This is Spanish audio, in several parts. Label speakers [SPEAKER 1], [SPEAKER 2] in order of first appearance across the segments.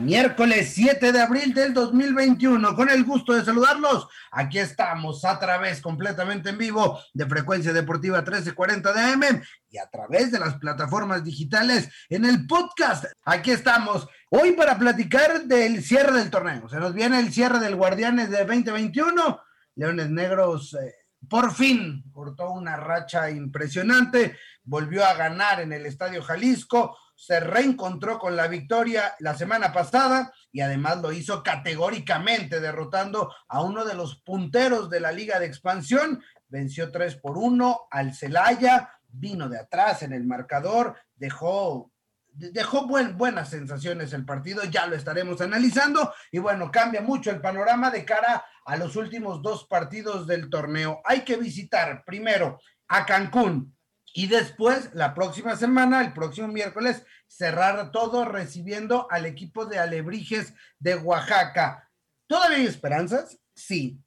[SPEAKER 1] miércoles 7 de abril del 2021. Con el gusto de saludarlos, aquí estamos a través completamente en vivo de Frecuencia Deportiva 1340 de AM y a través de las plataformas digitales en el podcast. Aquí estamos hoy para platicar del cierre del torneo. Se nos viene el cierre del Guardianes de 2021. Leones Negros. Eh, por fin cortó una racha impresionante, volvió a ganar en el Estadio Jalisco, se reencontró con la victoria la semana pasada y además lo hizo categóricamente derrotando a uno de los punteros de la Liga de Expansión, venció 3 por 1 al Celaya, vino de atrás en el marcador, dejó dejó buenas sensaciones el partido, ya lo estaremos analizando y bueno, cambia mucho el panorama de cara a los últimos dos partidos del torneo. Hay que visitar primero a Cancún y después la próxima semana, el próximo miércoles, cerrar todo recibiendo al equipo de Alebrijes de Oaxaca. ¿Todavía hay esperanzas? Sí.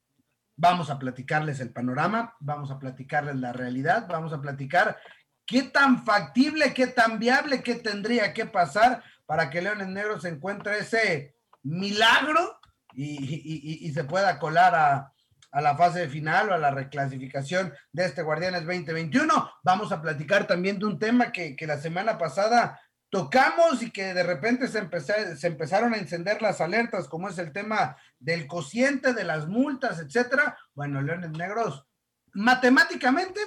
[SPEAKER 1] Vamos a platicarles el panorama, vamos a platicarles la realidad, vamos a platicar qué tan factible, qué tan viable, qué tendría que pasar para que Leones Negros encuentre ese milagro y, se pueda colar a, la fase final o a la reclasificación de este Guardianes 2021. Vamos a platicar también de un tema que, la semana pasada tocamos y que de repente se, se empezaron a encender las alertas, como es el tema del cociente, de las multas, etcétera. Bueno, Leones Negros, matemáticamente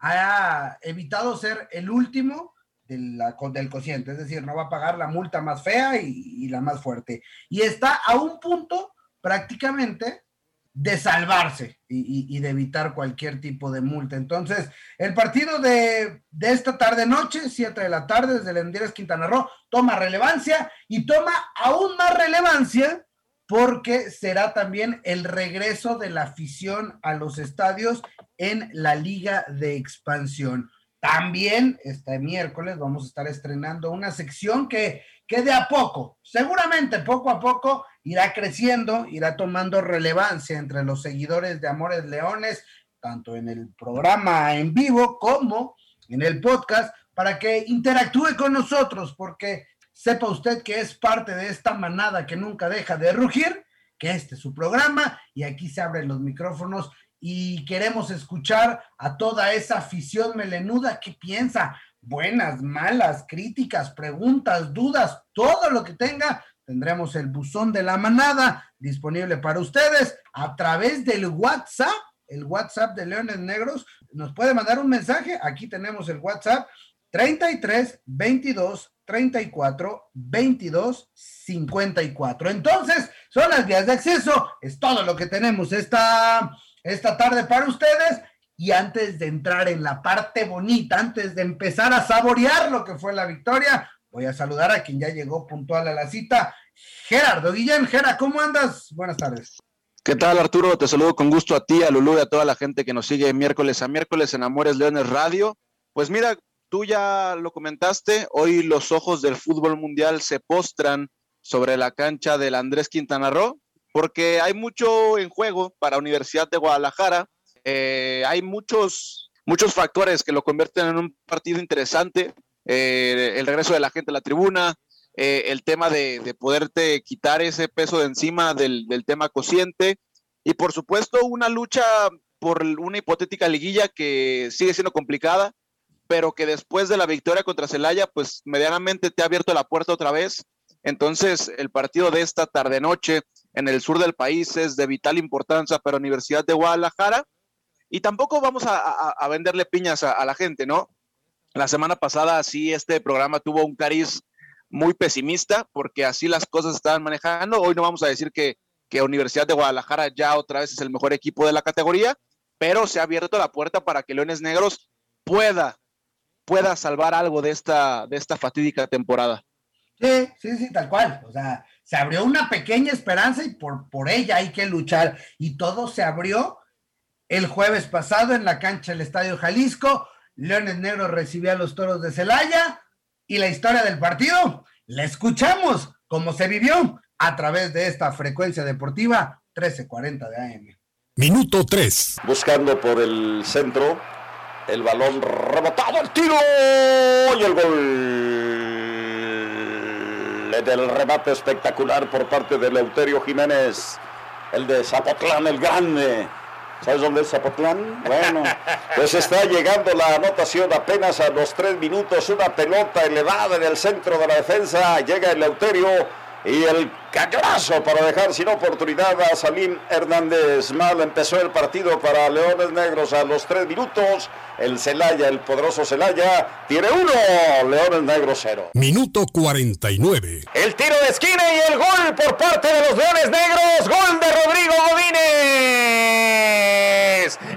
[SPEAKER 1] ha evitado ser el último del cociente, es decir, no va a pagar la multa más fea y, la más fuerte. Y está a un punto prácticamente de salvarse y, de evitar cualquier tipo de multa. Entonces, el partido de, esta tarde-noche, 7 de la tarde, desde el Endires Quintana Roo, toma relevancia y toma aún más relevancia porque será también el regreso de la afición a los estadios en la Liga de Expansión. También este miércoles vamos a estar estrenando una sección que, que de a poco, seguramente poco a poco, irá creciendo, irá tomando relevancia entre los seguidores de Amores Leones, tanto en el programa en vivo como en el podcast, para que interactúe con nosotros, porque sepa usted que es parte de esta manada que nunca deja de rugir, que este es su programa y aquí se abren los micrófonos y queremos escuchar a toda esa afición melenuda que piensa, buenas, malas, críticas, preguntas, dudas, todo lo que tenga. Tendremos el buzón de la manada disponible para ustedes a través del WhatsApp, el WhatsApp de Leones Negros. Nos puede mandar un mensaje. Aquí tenemos el WhatsApp 33 22 34 22 54. Entonces, son las vías de acceso. Es todo lo que tenemos esta esta tarde para ustedes. Y antes de entrar en la parte bonita, antes de empezar a saborear lo que fue la victoria, voy a saludar a quien ya llegó puntual a la cita, Gerardo Guillén. Gera, ¿cómo andas? Buenas tardes.
[SPEAKER 2] ¿Qué tal, Arturo? Te saludo con gusto a ti, a Lulú y a toda la gente que nos sigue miércoles a miércoles en Amores Leones Radio. Pues mira, tú ya lo comentaste, hoy los ojos del fútbol mundial se postran sobre la cancha del Andrés Quintana Roo porque hay mucho en juego para Universidad de Guadalajara. Eh, hay muchos, muchos factores que lo convierten en un partido interesante. Eh, el regreso de la gente a la tribuna, eh, el tema de, poderte quitar ese peso de encima del, tema cociente y por supuesto una lucha por una hipotética liguilla que sigue siendo complicada, pero que después de la victoria contra Celaya, pues medianamente te ha abierto la puerta otra vez. Entonces, el partido de esta tarde-noche en el sur del país es de vital importancia para Universidad de Guadalajara. Y tampoco vamos a, venderle piñas a, la gente, ¿no? La semana pasada sí este programa tuvo un cariz muy pesimista porque así las cosas estaban manejando. Hoy no vamos a decir que, que Universidad de Guadalajara ya otra vez es el mejor equipo de la categoría, pero se ha abierto la puerta para que Leones Negros pueda, pueda salvar algo de esta, de esta fatídica temporada.
[SPEAKER 1] Sí, sí, sí, tal cual. O sea, se abrió una pequeña esperanza y por, por ella hay que luchar. Y todo se abrió el jueves pasado en la cancha del Estadio Jalisco. Leones Negros recibió a los toros de Celaya y la historia del partido la escuchamos como se vivió a través de esta frecuencia deportiva 1340 de AM.
[SPEAKER 3] Minuto 3.
[SPEAKER 4] Buscando por el centro, el balón rebotado, el tiro y el gol. Del remate espectacular por parte de Leuterio Jiménez, el de Zapotlán el Grande. ¿Sabes dónde es Zapotlán? Bueno, pues está llegando la anotación apenas a los tres minutos. Una pelota elevada en el centro de la defensa. Llega el Leuterio y el cañonazo para dejar sin oportunidad a Salim Hernández. Mal empezó el partido para Leones Negros a los tres minutos. El Celaya, el poderoso Celaya, tiene uno. Leones Negros cero.
[SPEAKER 3] Minuto 49.
[SPEAKER 5] El tiro de esquina y el gol por parte de los Leones Negros. Gol de Rodrigo Godínez.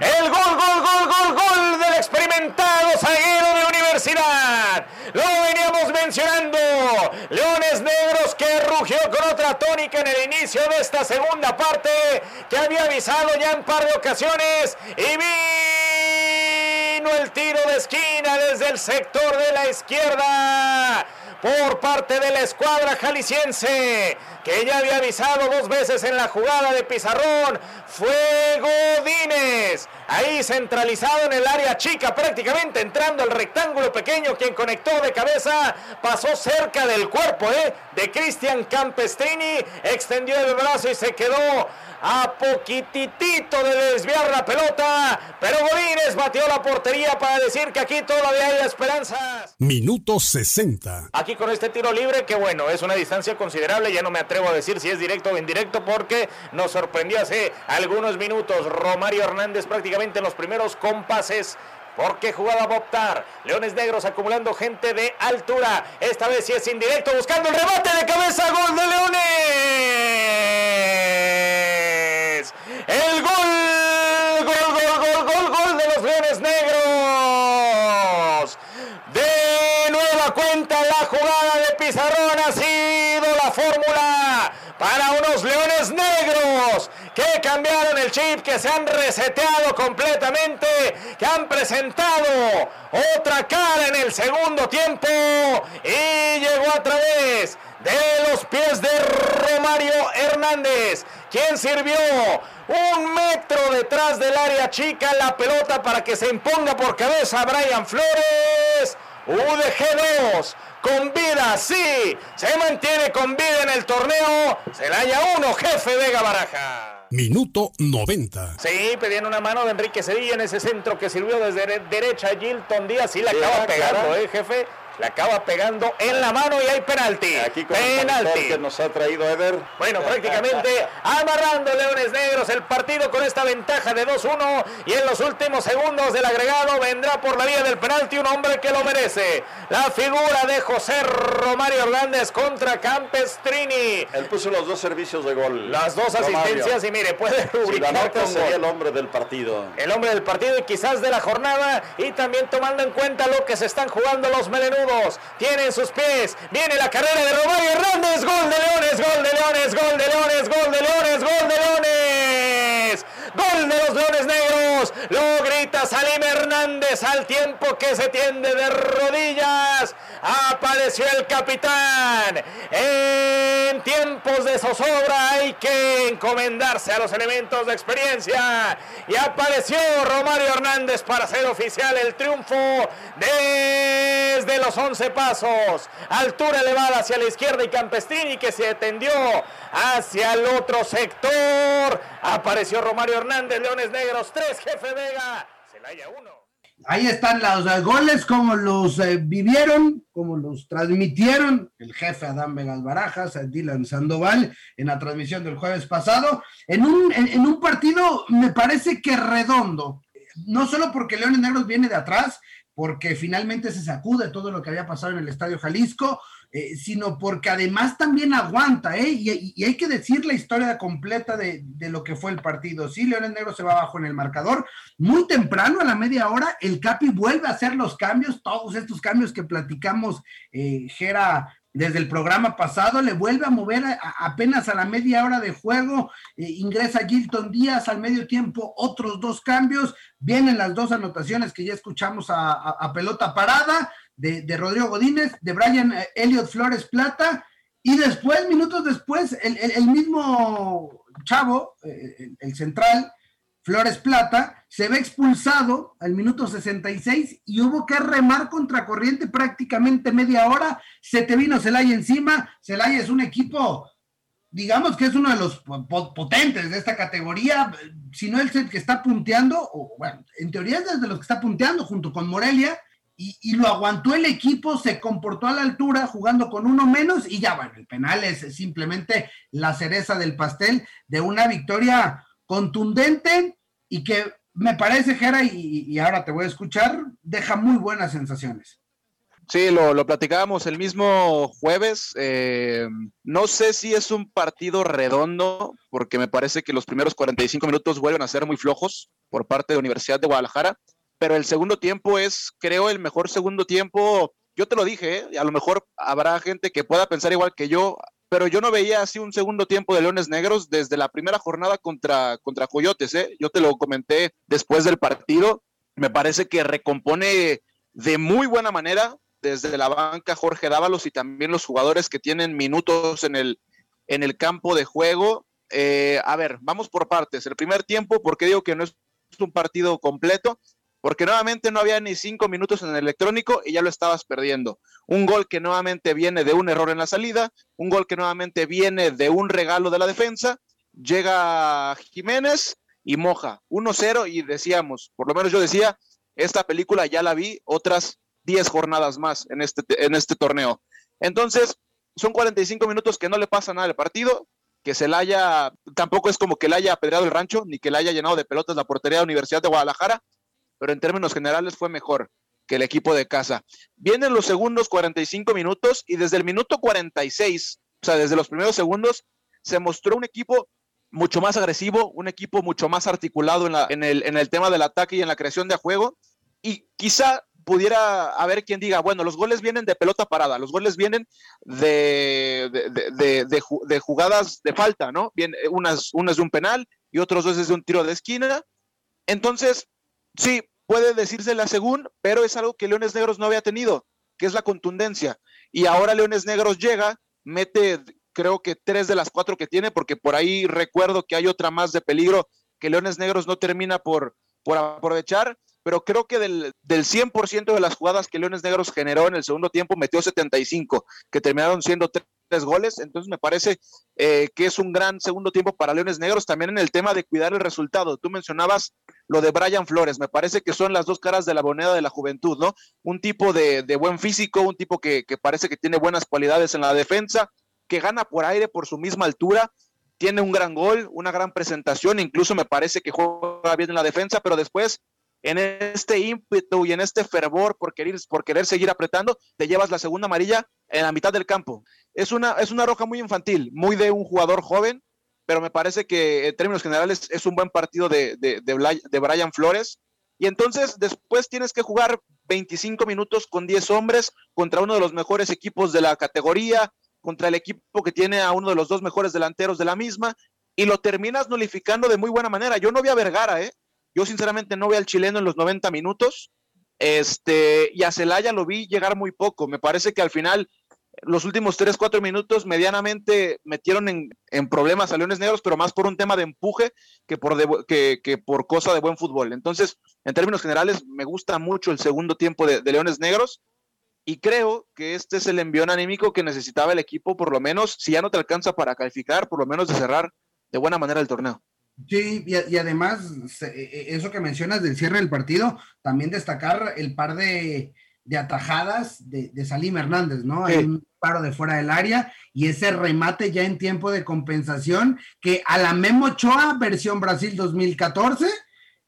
[SPEAKER 5] El gol, gol, gol, gol, gol del experimentado zaguero de Universidad. Lo veníamos mencionando. Leones Negros que rugió tónica en el inicio de esta segunda parte que había avisado ya en par de ocasiones y vino el tiro de esquina desde el sector de la izquierda por parte de la escuadra jalisciense, que ya había avisado dos veces en la jugada de Pizarrón, fue Godínez. Ahí centralizado en el área chica, prácticamente entrando al rectángulo pequeño, quien conectó de cabeza, pasó cerca del cuerpo ¿eh? de Cristian Campestrini, extendió el brazo y se quedó a poquitito de desviar la pelota, pero Godínez batió la portería para decir que aquí todavía hay esperanzas.
[SPEAKER 3] Minuto 60.
[SPEAKER 5] Aquí con este tiro libre, que bueno, es una distancia considerable, ya no me atrevo a decir si es directo o indirecto porque nos sorprendió hace algunos minutos Romario Hernández prácticamente en los primeros compases ¿Por qué jugada va a optar? Leones Negros acumulando gente de altura. Esta vez sí es indirecto, buscando el remate de cabeza. Gol de Leones. El gol, gol, gol, gol, gol, gol de los Leones Negros. De nueva cuenta la jugada de Pizarrón ha sido la fórmula para unos Leones Negros que cambiaron el chip, que se han reseteado completamente, que han presentado otra cara en el segundo tiempo y llegó a través de los pies de Romario Hernández, quien sirvió un metro detrás del área chica la pelota para que se imponga por cabeza Brian Flores. UDG 2 con vida, sí, se mantiene con vida en el torneo. Celaya 1, jefe Vega Baraja.
[SPEAKER 3] Minuto 90.
[SPEAKER 5] Sí, pedían una mano de Enrique Sevilla en ese centro que sirvió desde derecha Gilton Díaz y la acaba pegando, ¿eh, jefe? La acaba pegando en la mano y hay penalti.
[SPEAKER 4] Aquí con
[SPEAKER 5] penalti.
[SPEAKER 4] El que nos ha traído Eder.
[SPEAKER 5] Bueno, prácticamente amarrando Leones Negros el partido con esta ventaja de 2-1 y en los últimos segundos del agregado vendrá por la vía del penalti un hombre que lo merece. La figura de José Romario Hernández contra Campestrini.
[SPEAKER 4] Él puso los dos servicios de gol.
[SPEAKER 5] Las dos asistencias y mire, puede rubricar
[SPEAKER 4] con sería el hombre del partido.
[SPEAKER 5] El hombre del partido y quizás de la jornada y también tomando en cuenta lo que se están jugando los melenudos tiene en sus pies, viene la carrera de Romario Hernández, gol de Leones, gol de Leones, gol de Leones, gol de Leones, gol de Leones. Gol de los Leones Negros. Lo grita Salim Hernández al tiempo que se tiende de rodillas. Apareció el capitán. En tiempos de zozobra hay que encomendarse a los elementos de experiencia. Y apareció Romario Hernández para hacer oficial el triunfo desde los 11 pasos. Altura elevada hacia la izquierda y Campestini que se tendió hacia el otro sector. Apareció Romario Hernández, Leones Negros 3, Jefe Vega, Celaya 1.
[SPEAKER 1] Ahí están los eh, goles, como los eh, vivieron, como los transmitieron el jefe Adán Vegas Barajas, eh, Dylan Sandoval, en la transmisión del jueves pasado, en un, en un partido, me parece que redondo, no solo porque Leones Negros viene de atrás, porque finalmente se sacude todo lo que había pasado en el Estadio Jalisco, eh, sino porque además también aguanta, ¿eh? Y, hay que decir la historia completa de, de, lo que fue el partido. Sí, Leones Negros se va abajo en el marcador. Muy temprano, a la media hora, el Capi vuelve a hacer los cambios, todos estos cambios que platicamos, eh, Gera desde el programa pasado, le vuelve a mover apenas a la media hora de juego, eh, ingresa Gilton Díaz al medio tiempo, otros dos cambios, vienen las dos anotaciones que ya escuchamos a, pelota parada de, Rodrigo Godínez, de Brian eh, Elliot Flores Plata, y después, minutos después, el, mismo chavo, eh, el central, Flores Plata, se ve expulsado al minuto 66 y hubo que remar contra corriente prácticamente media hora. Se te vino Celaya encima. Celaya es un equipo, digamos que es uno de los potentes de esta categoría, si no el que está punteando, o bueno, en teoría es desde los que está punteando junto con Morelia. Y, y, lo aguantó el equipo, se comportó a la altura jugando con uno menos y ya, bueno, el penal es simplemente la cereza del pastel de una victoria contundente y que me parece, Jera, y, ahora te voy a escuchar, deja muy buenas sensaciones.
[SPEAKER 2] Sí, lo, lo platicábamos el mismo jueves. Eh, no sé si es un partido redondo, porque me parece que los primeros 45 minutos vuelven a ser muy flojos por parte de Universidad de Guadalajara, pero el segundo tiempo es, creo, el mejor segundo tiempo. Yo te lo dije, ¿eh? a lo mejor habrá gente que pueda pensar igual que yo pero yo no veía así un segundo tiempo de Leones Negros desde la primera jornada contra, contra Coyotes. ¿eh? Yo te lo comenté después del partido. Me parece que recompone de muy buena manera desde la banca Jorge Dávalos y también los jugadores que tienen minutos en el, en el campo de juego. Eh, a ver, vamos por partes. El primer tiempo, porque digo que no es un partido completo, porque nuevamente no había ni cinco minutos en el electrónico y ya lo estabas perdiendo. Un gol que nuevamente viene de un error en la salida, un gol que nuevamente viene de un regalo de la defensa, llega Jiménez y moja 1-0 y decíamos, por lo menos yo decía, esta película ya la vi otras 10 jornadas más en este, en este torneo. Entonces, son 45 minutos que no le pasa nada al partido, que se la haya, tampoco es como que le haya apedreado el rancho, ni que le haya llenado de pelotas la portería de la Universidad de Guadalajara, pero en términos generales fue mejor que el equipo de casa. Vienen los segundos 45 minutos y desde el minuto 46, o sea, desde los primeros segundos, se mostró un equipo mucho más agresivo, un equipo mucho más articulado en, el, en el tema del ataque y en la creación de juego. Y quizá pudiera haber quien diga, bueno, los goles vienen de pelota parada, los goles vienen de, de, jugadas de falta, ¿no? Bien, unas, unas de un penal y otros dos de un tiro de esquina. Entonces, sí, puede decírsela según, pero es algo que Leones Negros no había tenido, que es la contundencia. Y ahora Leones Negros llega, mete creo que tres de las cuatro que tiene, porque por ahí recuerdo que hay otra más de peligro que Leones Negros no termina por, por aprovechar, pero creo que del, del 100% de las jugadas que Leones Negros generó en el segundo tiempo, metió 75, que terminaron siendo tres goles, entonces me parece eh, que es un gran segundo tiempo para Leones Negros, también en el tema de cuidar el resultado. Tú mencionabas lo de Brian Flores, me parece que son las dos caras de la moneda de la juventud, ¿no? Un tipo de, buen físico, un tipo que, que parece que tiene buenas cualidades en la defensa, que gana por aire por su misma altura, tiene un gran gol, una gran presentación, incluso me parece que juega bien en la defensa, pero después en este ímpetu y en este fervor por querer, por querer seguir apretando, te llevas la segunda amarilla en la mitad del campo. Es una, es una roja muy infantil, muy de un jugador joven, pero me parece que en términos generales es un buen partido de, de, de, Brian Flores. Y entonces después tienes que jugar 25 minutos con 10 hombres contra uno de los mejores equipos de la categoría, contra el equipo que tiene a uno de los dos mejores delanteros de la misma, y lo terminas nulificando de muy buena manera. Yo no vi a Vergara, ¿eh? Yo sinceramente no vi al chileno en los 90 minutos. Este, y a Celaya lo vi llegar muy poco. Me parece que al final, los últimos 3, 4 minutos, medianamente metieron en, problemas a Leones Negros, pero más por un tema de empuje que por, que, por cosa de buen fútbol. Entonces, en términos generales, me gusta mucho el segundo tiempo de, de Leones Negros. Y creo que este es el envión anímico que necesitaba el equipo, por lo menos, si ya no te alcanza para calificar, por lo menos de cerrar de buena manera el torneo.
[SPEAKER 1] Sí, y, además, e, e, eso que mencionas del cierre del partido, también destacar el par de, atajadas de, de, Salim Hernández, ¿no? Hay un paro de fuera del área y ese remate ya en tiempo de compensación que a la Memo Ochoa, versión Brasil 2014,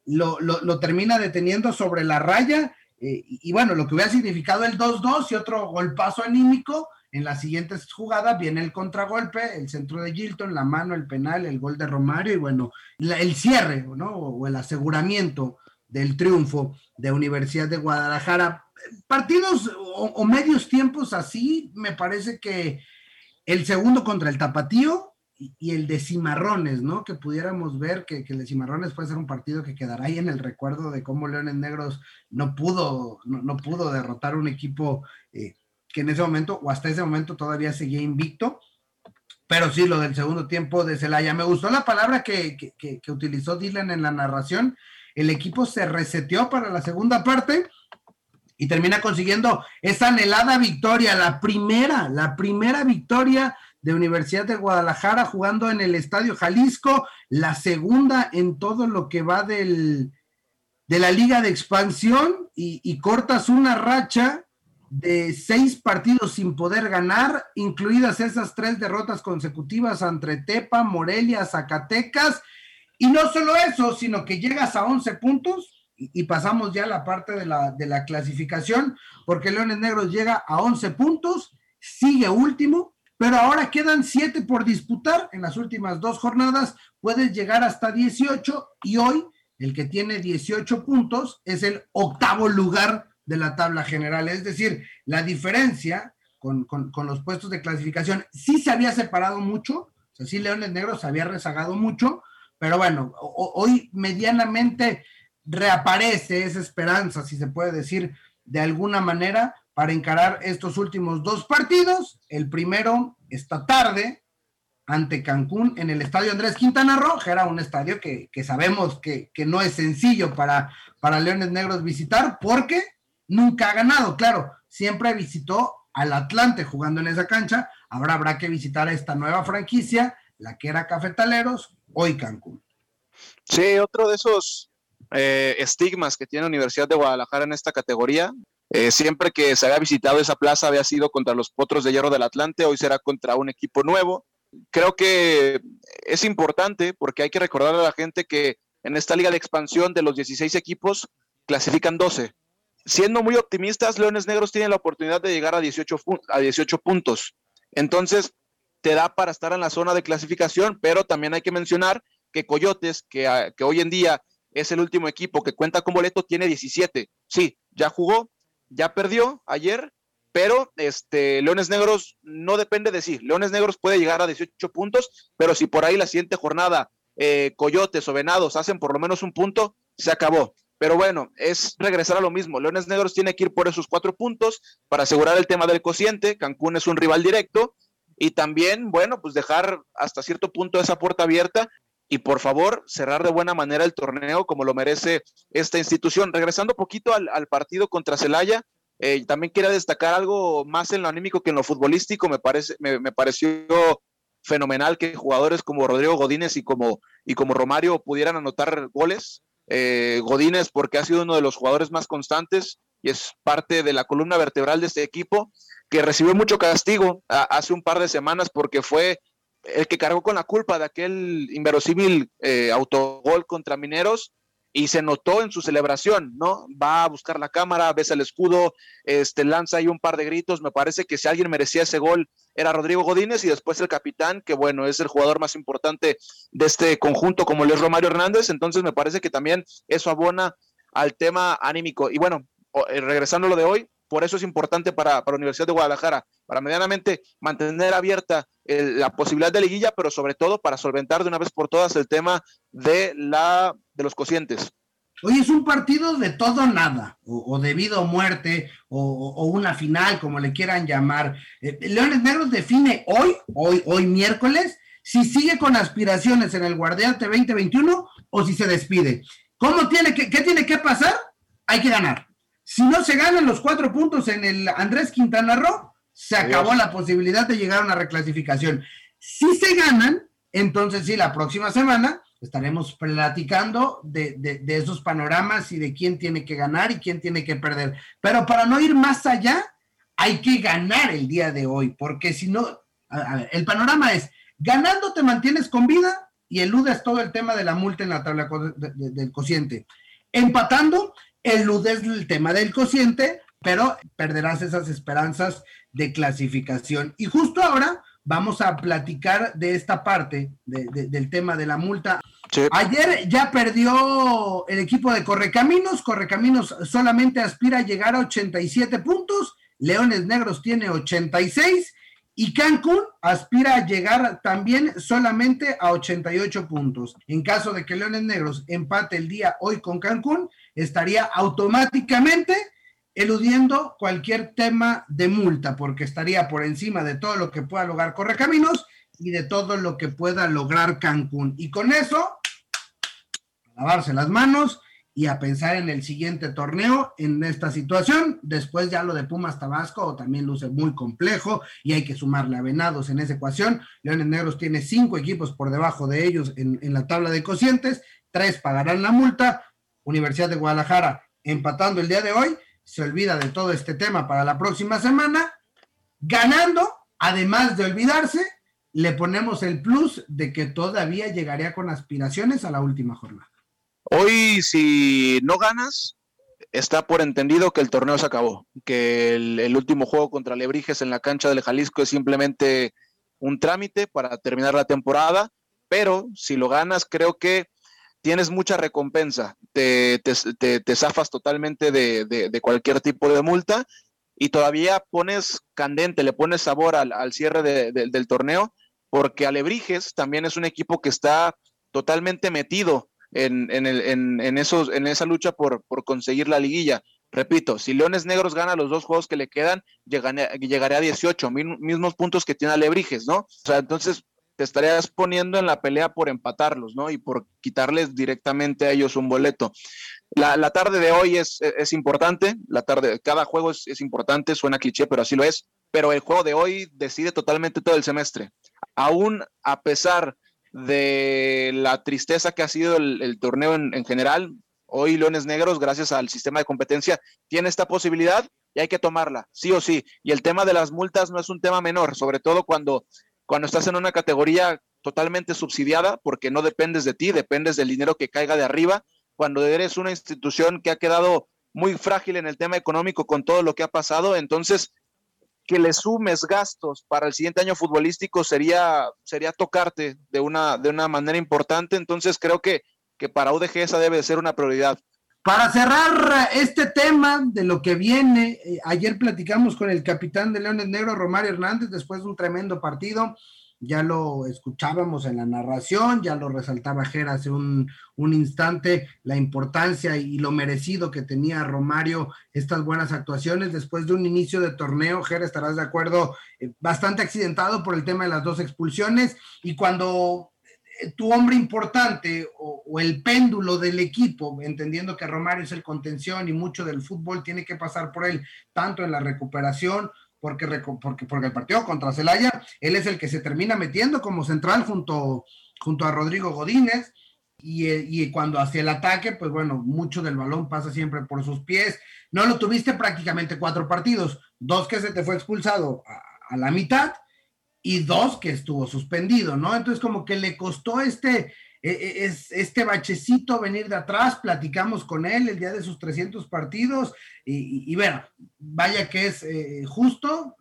[SPEAKER 1] lo, lo, termina deteniendo sobre la raya. Eh, y, y, bueno, lo que hubiera significado el 2-2 y otro golpazo anímico, en las siguientes jugadas viene el contragolpe, el centro de Gilton, la mano, el penal, el gol de Romario y bueno, el cierre, ¿no? O el aseguramiento del triunfo de Universidad de Guadalajara. Partidos o, medios tiempos así, me parece que el segundo contra el Tapatío y, el de Cimarrones, ¿no? Que pudiéramos ver que, el de Cimarrones puede ser un partido que quedará ahí en el recuerdo de cómo Leones Negros no pudo, no, pudo derrotar un equipo eh, que en ese momento o hasta ese momento todavía seguía invicto. Pero sí, lo del segundo tiempo de Celaya. Me gustó la palabra que, que utilizó Dylan en la narración, el equipo se reseteó para la segunda parte y termina consiguiendo esa anhelada victoria, la primera, la primera victoria de Universidad de Guadalajara jugando en el Estadio Jalisco, la segunda en todo lo que va del, de la liga de expansión y, y cortas una racha de seis partidos sin poder ganar, incluidas esas tres derrotas consecutivas entre Tepa, Morelia, Zacatecas. Y no solo eso, sino que llegas a 11 puntos y, pasamos ya a la parte de la, de la clasificación, porque Leones Negros llega a 11 puntos, sigue último, pero ahora quedan 7 por disputar. En las últimas dos jornadas, puedes llegar hasta 18 y hoy el que tiene 18 puntos es el octavo lugar de la tabla general, es decir, la diferencia con, con, con los puestos de clasificación sí se había separado mucho, o sea, sí Leones Negros se había rezagado mucho, pero bueno, hoy medianamente reaparece esa esperanza, si se puede decir de alguna manera, para encarar estos últimos dos partidos. El primero esta tarde ante Cancún en el estadio Andrés Quintana Roo, era un estadio que, sabemos que, no es sencillo para, para Leones Negros visitar porque nunca ha ganado, claro, siempre visitó al Atlante jugando en esa cancha, ahora habrá que visitar a esta nueva franquicia, la que era Cafetaleros, hoy Cancún.
[SPEAKER 2] Sí, otro de esos eh, estigmas que tiene la Universidad de Guadalajara en esta categoría. Eh, siempre que se había visitado esa plaza había sido contra los Potros de Hierro del Atlante, hoy será contra un equipo nuevo. Creo que es importante porque hay que recordar a la gente que en esta liga de expansión de los 16 equipos clasifican 12. Siendo muy optimistas, Leones Negros tienen la oportunidad de llegar a 18, a 18 puntos. Entonces, te da para estar en la zona de clasificación, pero también hay que mencionar que Coyotes, que, ah, que hoy en día es el último equipo que cuenta con boleto, tiene 17. Sí, ya jugó, ya perdió ayer, pero este Leones Negros no depende de sí. Leones Negros puede llegar a 18 puntos, pero si por ahí la siguiente jornada eh, Coyotes o Venados hacen por lo menos un punto, se acabó. Pero bueno, es regresar a lo mismo. Leones Negros tiene que ir por esos cuatro puntos para asegurar el tema del cociente. Cancún es un rival directo y también, bueno, pues dejar hasta cierto punto esa puerta abierta y por favor cerrar de buena manera el torneo como lo merece esta institución. Regresando poquito al, partido contra Celaya, eh, también quiero destacar algo más en lo anímico que en lo futbolístico. Me, parece, me, pareció fenomenal que jugadores como Rodrigo Godínez y como, y como Romario pudieran anotar goles. Eh, Godínez porque ha sido uno de los jugadores más constantes y es parte de la columna vertebral de este equipo que recibió mucho castigo hace un par de semanas porque fue el que cargó con la culpa de aquel inverosímil eh, autogol contra Mineros y se notó en su celebración, ¿no? Va a buscar la cámara, besa el escudo, este, lanza ahí un par de gritos. Me parece que si alguien merecía ese gol era Rodrigo Godínez y después el capitán, que bueno, es el jugador más importante de este conjunto como lo es Romario Hernández. Entonces me parece que también eso abona al tema anímico. Y bueno, eh, regresando a lo de hoy, por eso es importante para, la Universidad de Guadalajara, para medianamente mantener abierta la posibilidad de liguilla, pero sobre todo para solventar de una vez por todas el tema de, la, de los cocientes.
[SPEAKER 1] Hoy es un partido de todo nada, o, de vida o muerte, o, una final, como le quieran llamar. Eh, Leones Negros define hoy, hoy, hoy miércoles, si sigue con aspiraciones en el Guardiante 2021 o si se despide. ¿Cómo tiene que, qué tiene que pasar? Hay que ganar. Si no se ganan los cuatro puntos en el Andrés Quintana Roo, se acabó la posibilidad de llegar a una reclasificación. Si se ganan, entonces sí, la próxima semana estaremos platicando de, de, esos panoramas y de quién tiene que ganar y quién tiene que perder. Pero para no ir más allá, hay que ganar el día de hoy, porque si no, a ver, el panorama es, ganando te mantienes con vida y eludes todo el tema de la multa en la tabla del cociente. Empatando, eludes el tema del cociente, pero perderás esas esperanzas de clasificación. Y justo ahora vamos a platicar de esta parte del tema de la multa. Ayer ya perdió el equipo de Correcaminos. Correcaminos solamente aspira a llegar a 87 puntos. Leones Negros tiene 86 y Cancún aspira a llegar también solamente a 88 puntos. En caso de que Leones Negros empate el día hoy con Cancún, estaría automáticamente eludiendo cualquier tema de multa, porque estaría por encima de todo lo que pueda lograr Correcaminos y de todo lo que pueda lograr Cancún. Y con eso, lavarse las manos y a pensar en el siguiente torneo en esta situación. Después ya lo de Pumas Tabasco también luce muy complejo y hay que sumarle a Venados en esa ecuación. Leones Negros tiene cinco equipos por debajo de ellos en, en la tabla de cocientes, tres pagarán la multa. Universidad de Guadalajara empatando el día de hoy, se olvida de todo este tema para la próxima semana, ganando, además de olvidarse, le ponemos el plus de que todavía llegaría con aspiraciones a la última jornada.
[SPEAKER 2] Hoy, si no ganas, está por entendido que el torneo se acabó, que el, último juego contra Lebrijes en la cancha del Jalisco es simplemente un trámite para terminar la temporada, pero si lo ganas, creo que tienes mucha recompensa, te, te, zafas totalmente de, cualquier tipo de multa y todavía pones candente, le pones sabor al, cierre del torneo porque Alebrijes también es un equipo que está totalmente metido en, en, esos, en esa lucha por, conseguir la liguilla. Repito, si Leones Negros gana los dos juegos que le quedan, llegaré, a 18, mismos puntos que tiene Alebrijes, ¿no? O sea, entonces te estarías poniendo en la pelea por empatarlos, ¿no? Y por quitarles directamente a ellos un boleto. La, tarde de hoy es, es, importante, la tarde, cada juego es, es, importante, suena cliché, pero así lo es, pero el juego de hoy decide totalmente todo el semestre aún a pesar de la tristeza que ha sido el, torneo en, general, hoy Leones Negros, gracias al sistema de competencia, tiene esta posibilidad y hay que tomarla, sí o sí. Y el tema de las multas no es un tema menor, sobre todo cuando, cuando estás en una categoría totalmente subsidiada, porque no dependes de ti, dependes del dinero que caiga de arriba, cuando eres una institución que ha quedado muy frágil en el tema económico con todo lo que ha pasado, entonces que le sumes gastos para el siguiente año futbolístico sería, sería tocarte de una, de una manera importante. Entonces creo que, que para UDG esa debe ser una prioridad.
[SPEAKER 1] Para cerrar este tema de lo que viene, eh, ayer platicamos con el capitán de Leones Negro, Romario Hernández, después de un tremendo partido ya lo escuchábamos en la narración, ya lo resaltaba Ger hace un, instante, la importancia y lo merecido que tenía Romario estas buenas actuaciones. Después de un inicio de torneo, Ger, estarás de acuerdo, eh, bastante accidentado por el tema de las dos expulsiones. Y cuando eh, tu hombre importante o, o, el péndulo del equipo, entendiendo que Romario es el contención y mucho del fútbol tiene que pasar por él, tanto en la recuperación porque, porque, porque el partido contra Celaya, él es el que se termina metiendo como central junto, junto a Rodrigo Godínez. Y, cuando hacia el ataque, pues bueno, mucho del balón pasa siempre por sus pies. No lo tuviste prácticamente cuatro partidos, dos que se te fue expulsado a, a la mitad y dos que estuvo suspendido, ¿no? Entonces como que le costó este, es este bachecito venir de atrás, platicamos con él el día de sus 300 partidos y, bueno, vaya que es eh, justo,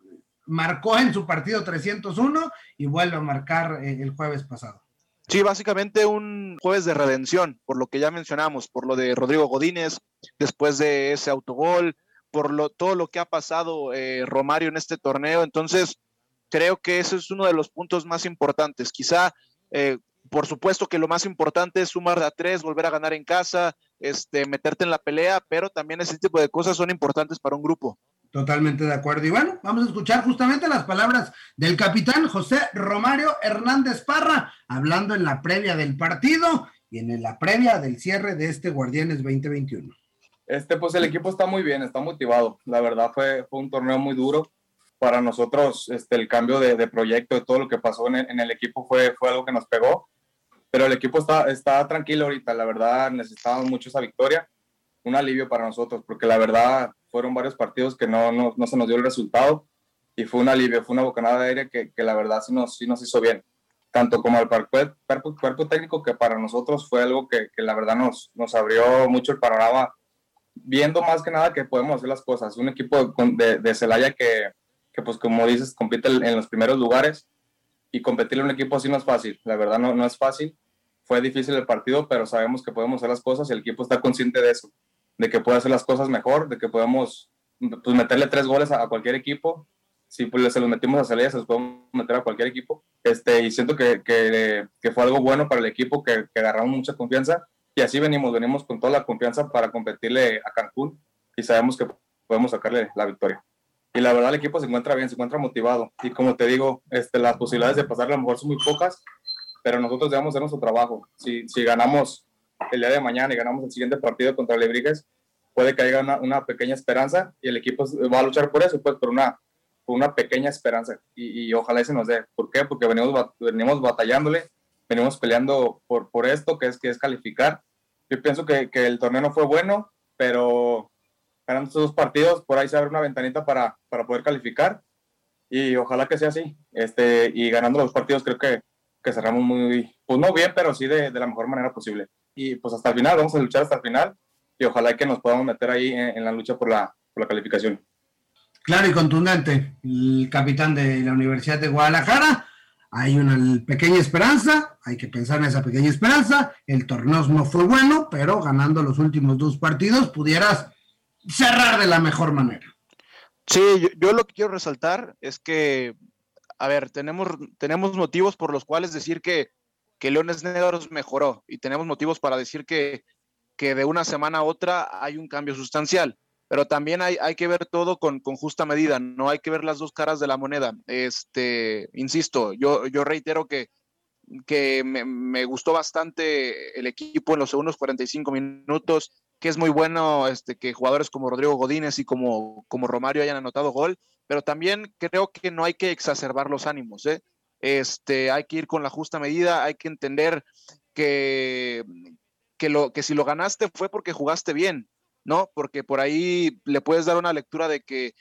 [SPEAKER 1] marcó en su partido 301 y vuelve a marcar eh, el jueves pasado.
[SPEAKER 2] Sí, básicamente un jueves de redención, por lo que ya mencionamos, por lo de Rodrigo Godínez, después de ese autogol, por lo, todo lo que ha pasado eh, Romario en este torneo. Entonces, creo que ese es uno de los puntos más importantes. Quizá por supuesto que lo más importante es sumar de a tres, volver a ganar en casa, este, meterte en la pelea, pero también ese tipo de cosas son importantes para un grupo.
[SPEAKER 1] Totalmente de acuerdo. Y bueno, vamos a escuchar justamente las palabras del capitán José Romario Hernández Parra, hablando en la previa del partido y en la previa del cierre de este Guardianes 2021.
[SPEAKER 6] Este, pues el equipo está muy bien, está motivado. La verdad fue, fue un torneo muy duro. Para nosotros, este, el cambio de, proyecto, de todo lo que pasó en el, en el, equipo fue, fue algo que nos pegó pero el equipo está, está tranquilo ahorita, la verdad necesitábamos mucho esa victoria, un alivio para nosotros, porque la verdad fueron varios partidos que no, no, no se nos dio el resultado y fue un alivio, fue una bocanada de aire que, que la verdad sí nos, sí nos hizo bien, tanto como al cuerpo, cuerpo, técnico que para nosotros fue algo que, que, la verdad nos, nos abrió mucho el panorama, viendo más que nada que podemos hacer las cosas. Un equipo de, Celaya que, que, pues como dices, compite en los primeros lugares y competirle a un equipo así no es fácil, la verdad no, no es fácil fue difícil el partido, pero sabemos que podemos hacer las cosas y el equipo está consciente de eso, de que puede hacer las cosas mejor, de que podemos pues, meterle tres goles a, cualquier equipo. Si pues, se los metimos a Celaya, se los podemos meter a cualquier equipo. Este, y siento que, que, que fue algo bueno para el equipo, que, que mucha confianza. Y así venimos, venimos con toda la confianza para competirle a Cancún y sabemos que podemos sacarle la victoria. Y la verdad el equipo se encuentra bien, se encuentra motivado. Y como te digo, este, las posibilidades de pasar a lo mejor son muy pocas, pero nosotros debemos hacer nuestro trabajo. Si, si ganamos el día de mañana y ganamos el siguiente partido contra Lebriges, puede que haya una, una, pequeña esperanza y el equipo va a luchar por eso, pues por una, por una pequeña esperanza. Y, y ojalá ese nos dé. ¿Por qué? Porque venimos, venimos batallándole, venimos peleando por, por esto, que es, que es calificar. Yo pienso que, que el torneo no fue bueno, pero ganando estos dos partidos, por ahí se abre una ventanita para, para poder calificar y ojalá que sea así. Este, y ganando los partidos creo que, que cerramos muy, pues no bien, pero sí de, de, la mejor manera posible. Y pues hasta el final, vamos a luchar hasta el final y ojalá que nos podamos meter ahí en, en la lucha por la, por la calificación.
[SPEAKER 1] Claro y contundente, el capitán de la Universidad de Guadalajara. Hay una pequeña esperanza, hay que pensar en esa pequeña esperanza. El torneo no fue bueno, pero ganando los últimos dos partidos pudieras cerrar de la mejor manera.
[SPEAKER 2] Sí, yo, yo, lo que quiero resaltar es que, a ver, tenemos, tenemos motivos por los cuales decir que, que Leones Negros mejoró y tenemos motivos para decir que, que de una semana a otra hay un cambio sustancial, pero también hay, hay que ver todo con, con, justa medida, no hay que ver las dos caras de la moneda. Este, insisto, yo, yo reitero que, que me, gustó bastante el equipo en los segundos 45 minutos, que es muy bueno este, que jugadores como Rodrigo Godínez y como, como Romario hayan anotado gol, pero también creo que no hay que exacerbar los ánimos, ¿eh? Este, hay que ir con la justa medida, hay que entender que, que, lo, que si lo ganaste fue porque jugaste bien, ¿no? Porque por ahí le puedes dar una lectura de que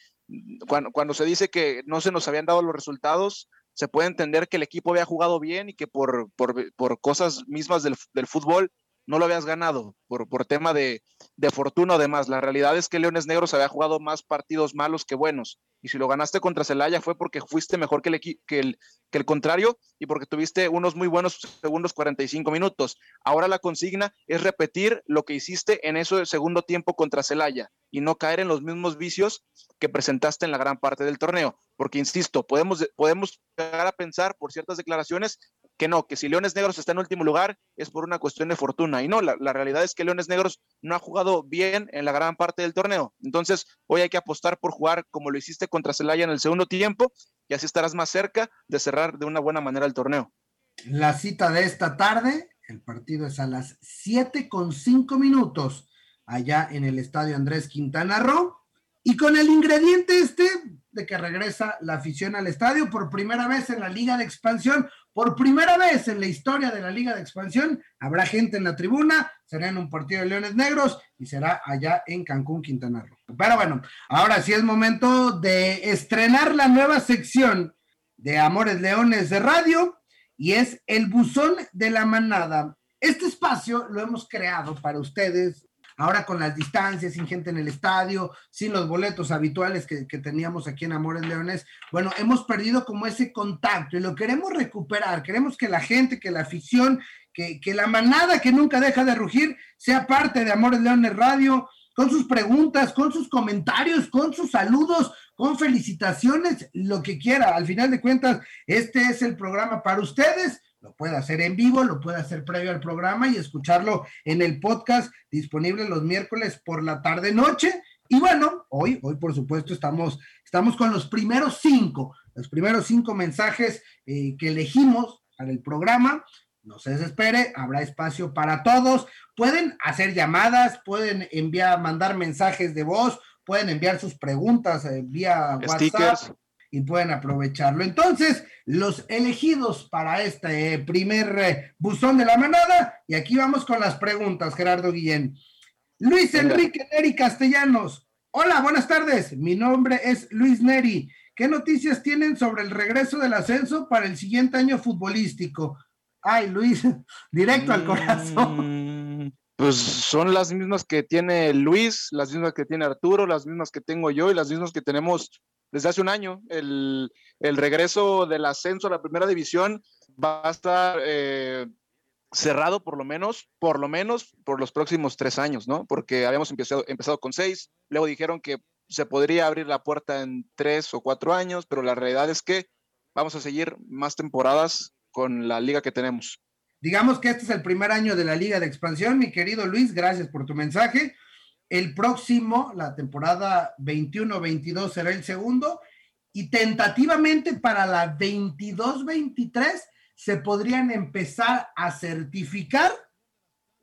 [SPEAKER 2] cuando, cuando se dice que no se nos habían dado los resultados, se puede entender que el equipo había jugado bien y que por, por, por cosas mismas del, del fútbol no lo habías ganado por, por tema de, de, fortuna o demás. La realidad es que Leones Negros había jugado más partidos malos que buenos. Y si lo ganaste contra Celaya fue porque fuiste mejor que el, que el, que el contrario y porque tuviste unos muy buenos segundos 45 minutos. Ahora la consigna es repetir lo que hiciste en ese segundo tiempo contra Celaya y no caer en los mismos vicios que presentaste en la gran parte del torneo. Porque, insisto, podemos, podemos llegar a pensar por ciertas declaraciones que no, que si Leones Negros está en último lugar es por una cuestión de fortuna. Y no, la, realidad es que Leones Negros no ha jugado bien en la gran parte del torneo. Entonces, hoy hay que apostar por jugar como lo hiciste contra Celaya en el segundo tiempo y así estarás más cerca de cerrar de una buena manera el torneo.
[SPEAKER 1] La cita de esta tarde, el partido es a las 7 con 5 minutos allá en el estadio Andrés Quintana Roo. Y con el ingrediente este de que regresa la afición al estadio por primera vez en la Liga de Expansión, por primera vez en la historia de la Liga de Expansión, habrá gente en la tribuna, será en un partido de Leones Negros y será allá en Cancún, Quintana Roo. Pero bueno, ahora sí es momento de estrenar la nueva sección de Amores Leones de Radio y es el buzón de la manada. Este espacio lo hemos creado para ustedes ahora con las distancias, sin gente en el estadio, sin los boletos habituales que, teníamos aquí en Amores Leones, bueno, hemos perdido como ese contacto y lo queremos recuperar. Queremos que la gente, que la afición, que, que la manada que nunca deja de rugir sea parte de Amores Leones Radio, con sus preguntas, con sus comentarios, con sus saludos, con felicitaciones, lo que quiera. Al final de cuentas, este es el programa para ustedes lo puede hacer en vivo, lo puede hacer previo al programa y escucharlo en el podcast disponible los miércoles por la tarde noche. Y bueno, hoy, hoy por supuesto estamos, estamos con los primeros cinco, los primeros cinco mensajes eh, que elegimos para el programa. No se desespere, habrá espacio para todos. Pueden hacer llamadas, pueden enviar, mandar mensajes de voz, pueden enviar sus preguntas eh, vía
[SPEAKER 2] Stickers.
[SPEAKER 1] WhatsApp y pueden aprovecharlo. Entonces, los elegidos para este primer eh, buzón de la manada, y aquí vamos con las preguntas, Gerardo Guillén. Luis Enrique Neri Castellanos. Hola, buenas tardes. Mi nombre es Luis Neri. ¿Qué noticias tienen sobre el regreso del ascenso para el siguiente año futbolístico? Ay, Luis, directo al corazón.
[SPEAKER 2] Pues son las mismas que tiene Luis, las mismas que tiene Arturo, las mismas que tengo yo y las mismas que tenemos desde hace un año. El, regreso del ascenso a la primera división va a estar eh, cerrado por lo menos, por lo menos por los próximos tres años, ¿no? Porque habíamos empezado, empezado con seis, luego dijeron que se podría abrir la puerta en tres o cuatro años, pero la realidad es que vamos a seguir más temporadas con la liga que tenemos.
[SPEAKER 1] Digamos que este es el primer año de la liga de expansión, mi querido Luis, gracias por tu mensaje. El próximo, la temporada 21-22 será el segundo y tentativamente para la 22-23 se podrían empezar a certificar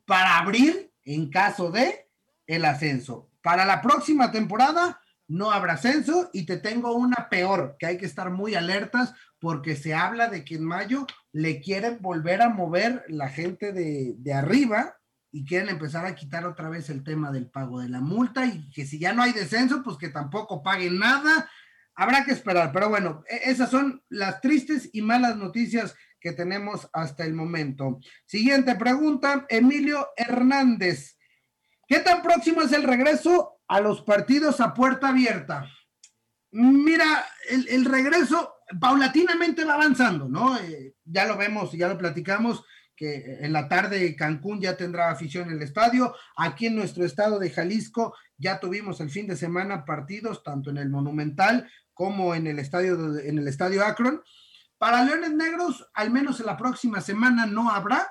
[SPEAKER 1] para abrir en caso de el ascenso. Para la próxima temporada no habrá ascenso y te tengo una peor, que hay que estar muy alertas porque se habla de que en mayo le quieren volver a mover la gente de, de arriba y quieren empezar a quitar otra vez el tema del pago de la multa y que si ya no hay descenso, pues que tampoco paguen nada. Habrá que esperar, pero bueno, e, esas son las tristes y malas noticias que tenemos hasta el momento. Siguiente pregunta, Emilio Hernández. ¿Qué tan próximo es el regreso a los partidos a puerta abierta? Mira, el, regreso paulatinamente va avanzando, ¿no? Eh, ya lo vemos, ya lo platicamos, que en la tarde Cancún ya tendrá afición en el estadio. Aquí en nuestro estado de Jalisco ya tuvimos el fin de semana partidos, tanto en el Monumental como en el estadio, en el estadio Akron. Para Leones Negros, al menos en la próxima semana no habrá.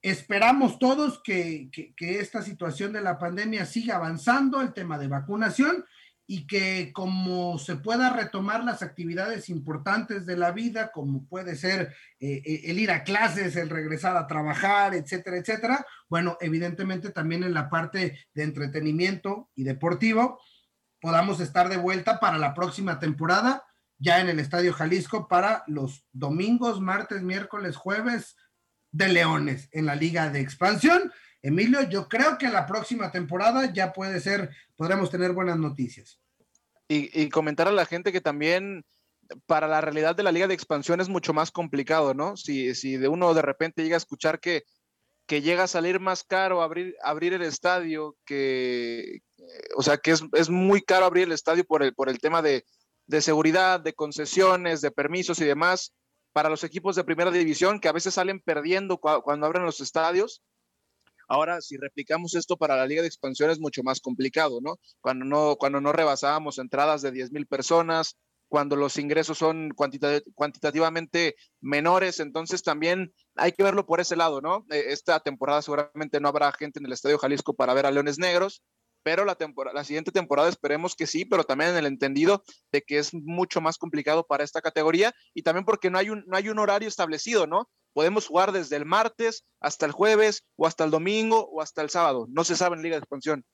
[SPEAKER 1] Esperamos todos que, esta situación de la pandemia siga avanzando, el tema de vacunación, y que como se pueda retomar las actividades importantes de la vida, como puede ser eh, eh, el ir a clases, el regresar a trabajar, etcétera, etcétera, bueno, evidentemente también en la parte de entretenimiento y deportivo, podamos estar de vuelta para la próxima temporada ya en el Estadio Jalisco para los domingos, martes, miércoles, jueves de Leones en la Liga de Expansión. Emilio, yo creo que la próxima temporada ya puede ser, podremos tener buenas noticias.
[SPEAKER 2] Y, comentar a la gente que también para la realidad de la Liga de Expansión es mucho más complicado, ¿no? Si, si de uno de repente llega a escuchar que, que llega a salir más caro abrir, abrir el estadio, que, o sea, que es, es muy caro abrir el estadio por el, por el tema de, de seguridad, de concesiones, de permisos y demás para los equipos de primera división que a veces salen perdiendo cuando abren los estadios. Ahora, si replicamos esto para la liga de expansión es mucho más complicado, ¿no? Cuando no, cuando no rebasábamos entradas de 10 mil personas, cuando los ingresos son cuantitativamente menores, entonces también hay que verlo por ese lado, ¿no? E, esta temporada seguramente no habrá gente en el Estadio Jalisco para ver a Leones Negros, pero la, temporada, la siguiente temporada esperemos que sí, pero también en el entendido de que es mucho más complicado para esta categoría y también porque no hay un, no hay un horario establecido, ¿no? Podemos jugar desde el martes hasta el jueves o hasta el domingo o hasta el sábado. No se sabe en Liga de Expansión.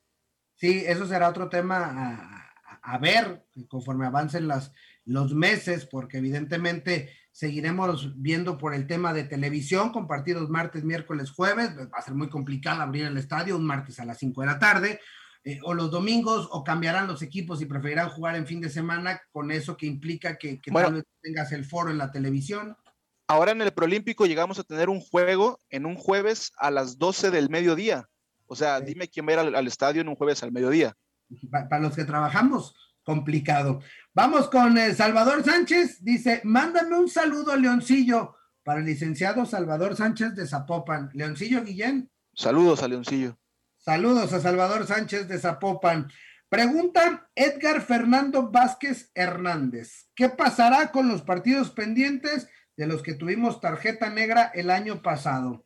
[SPEAKER 1] Sí, eso será otro tema a, ver conforme avancen las, los meses, porque evidentemente seguiremos viendo por el tema de televisión con partidos martes, miércoles, jueves. Va a ser muy complicado abrir el estadio un martes a las 5 de la tarde eh, o los domingos o cambiarán los equipos y preferirán jugar en fin de semana con eso que implica que, tal vez tengas el foro en la televisión.
[SPEAKER 2] Ahora en el Prolímpico llegamos a tener un juego en un jueves a las 12 del mediodía. O sea, dime quién va a ir al, estadio en un jueves al mediodía.
[SPEAKER 1] Para, los que trabajamos, complicado. Vamos con eh, Salvador Sánchez. Dice, mándame un saludo, Leoncillo, para el licenciado Salvador Sánchez de Zapopan. Leoncillo Guillén.
[SPEAKER 2] Saludos a Leoncillo.
[SPEAKER 1] Saludos a Salvador Sánchez de Zapopan. Pregunta Edgar Fernando Vázquez Hernández. ¿Qué pasará con los partidos pendientes de los que tuvimos tarjeta negra el año pasado?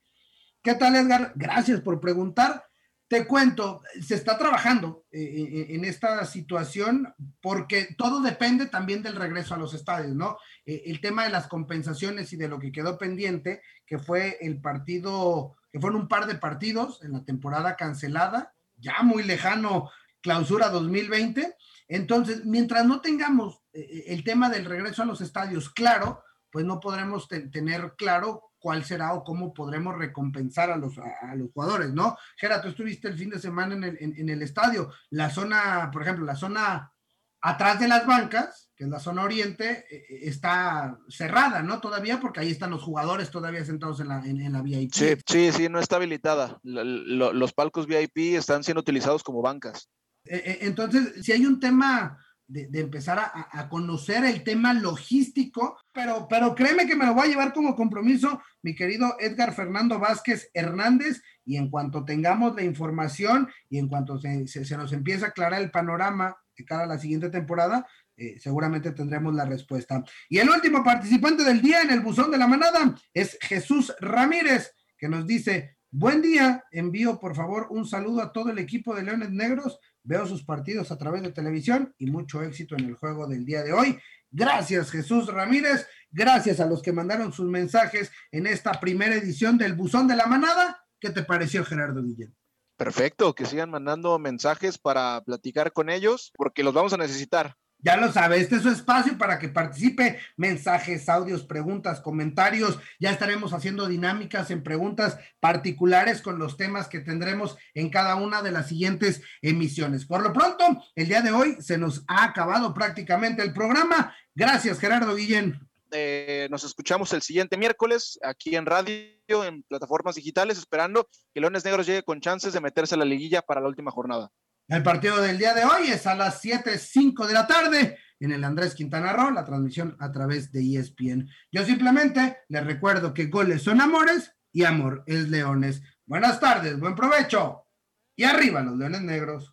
[SPEAKER 1] ¿Qué tal, Edgar? Gracias por preguntar. Te cuento, se está trabajando eh, eh, en esta situación porque todo depende también del regreso a los estadios, ¿no? Eh, el tema de las compensaciones y de lo que quedó pendiente, que fue el partido, que fueron un par de partidos en la temporada cancelada, ya muy lejano, clausura 2020. Entonces, mientras no tengamos el tema del regreso a los estadios claro, pues no podremos tener claro cuál será o cómo podremos recompensar a los, a, los jugadores, ¿no? Gera, tú estuviste el fin de semana en el, en, el estadio, la zona, por ejemplo, la zona atrás de las bancas, que es la zona oriente, eh, eh, está cerrada, ¿no? Todavía, porque ahí están los jugadores todavía sentados en la, en, la VIP.
[SPEAKER 2] Sí, sí, sí, no está habilitada. los palcos VIP están siendo utilizados como bancas.
[SPEAKER 1] Eh, entonces, si hay un tema de, empezar a, conocer el tema logístico, pero, pero créeme que me lo voy a llevar como compromiso, mi querido Edgar Fernando Vázquez Hernández, y en cuanto tengamos la información y en cuanto se, se, nos empiece a aclarar el panorama de cara a la siguiente temporada, eh, seguramente tendremos la respuesta. Y el último participante del día en el buzón de la manada es Jesús Ramírez, que nos dice, buen día, envío por favor un saludo a todo el equipo de Leones Negros, veo sus partidos a través de televisión y mucho éxito en el juego del día de hoy. Gracias Jesús Ramírez, gracias a los que mandaron sus mensajes en esta primera edición del buzón de la manada. ¿Qué te pareció Gerardo Guillén?
[SPEAKER 2] Perfecto, que sigan mandando mensajes para platicar con ellos, porque los vamos a necesitar.
[SPEAKER 1] Ya lo sabe, este es su espacio para que participe. Mensajes, audios, preguntas, comentarios. Ya estaremos haciendo dinámicas en preguntas particulares con los temas que tendremos en cada una de las siguientes emisiones. Por lo pronto, el día de hoy se nos ha acabado prácticamente el programa. Gracias, Gerardo Guillén.
[SPEAKER 2] Eh, nos escuchamos el siguiente miércoles aquí en radio, en plataformas digitales, esperando que Leones Negros llegue con chances de meterse a la liguilla para la última jornada.
[SPEAKER 1] El partido del día de hoy es a las 7.05 de la tarde en el Andrés Quintana Roo, la transmisión a través de ESPN. Yo simplemente les recuerdo que goles son amores y amor es leones. Buenas tardes, buen provecho y arriba los leones negros.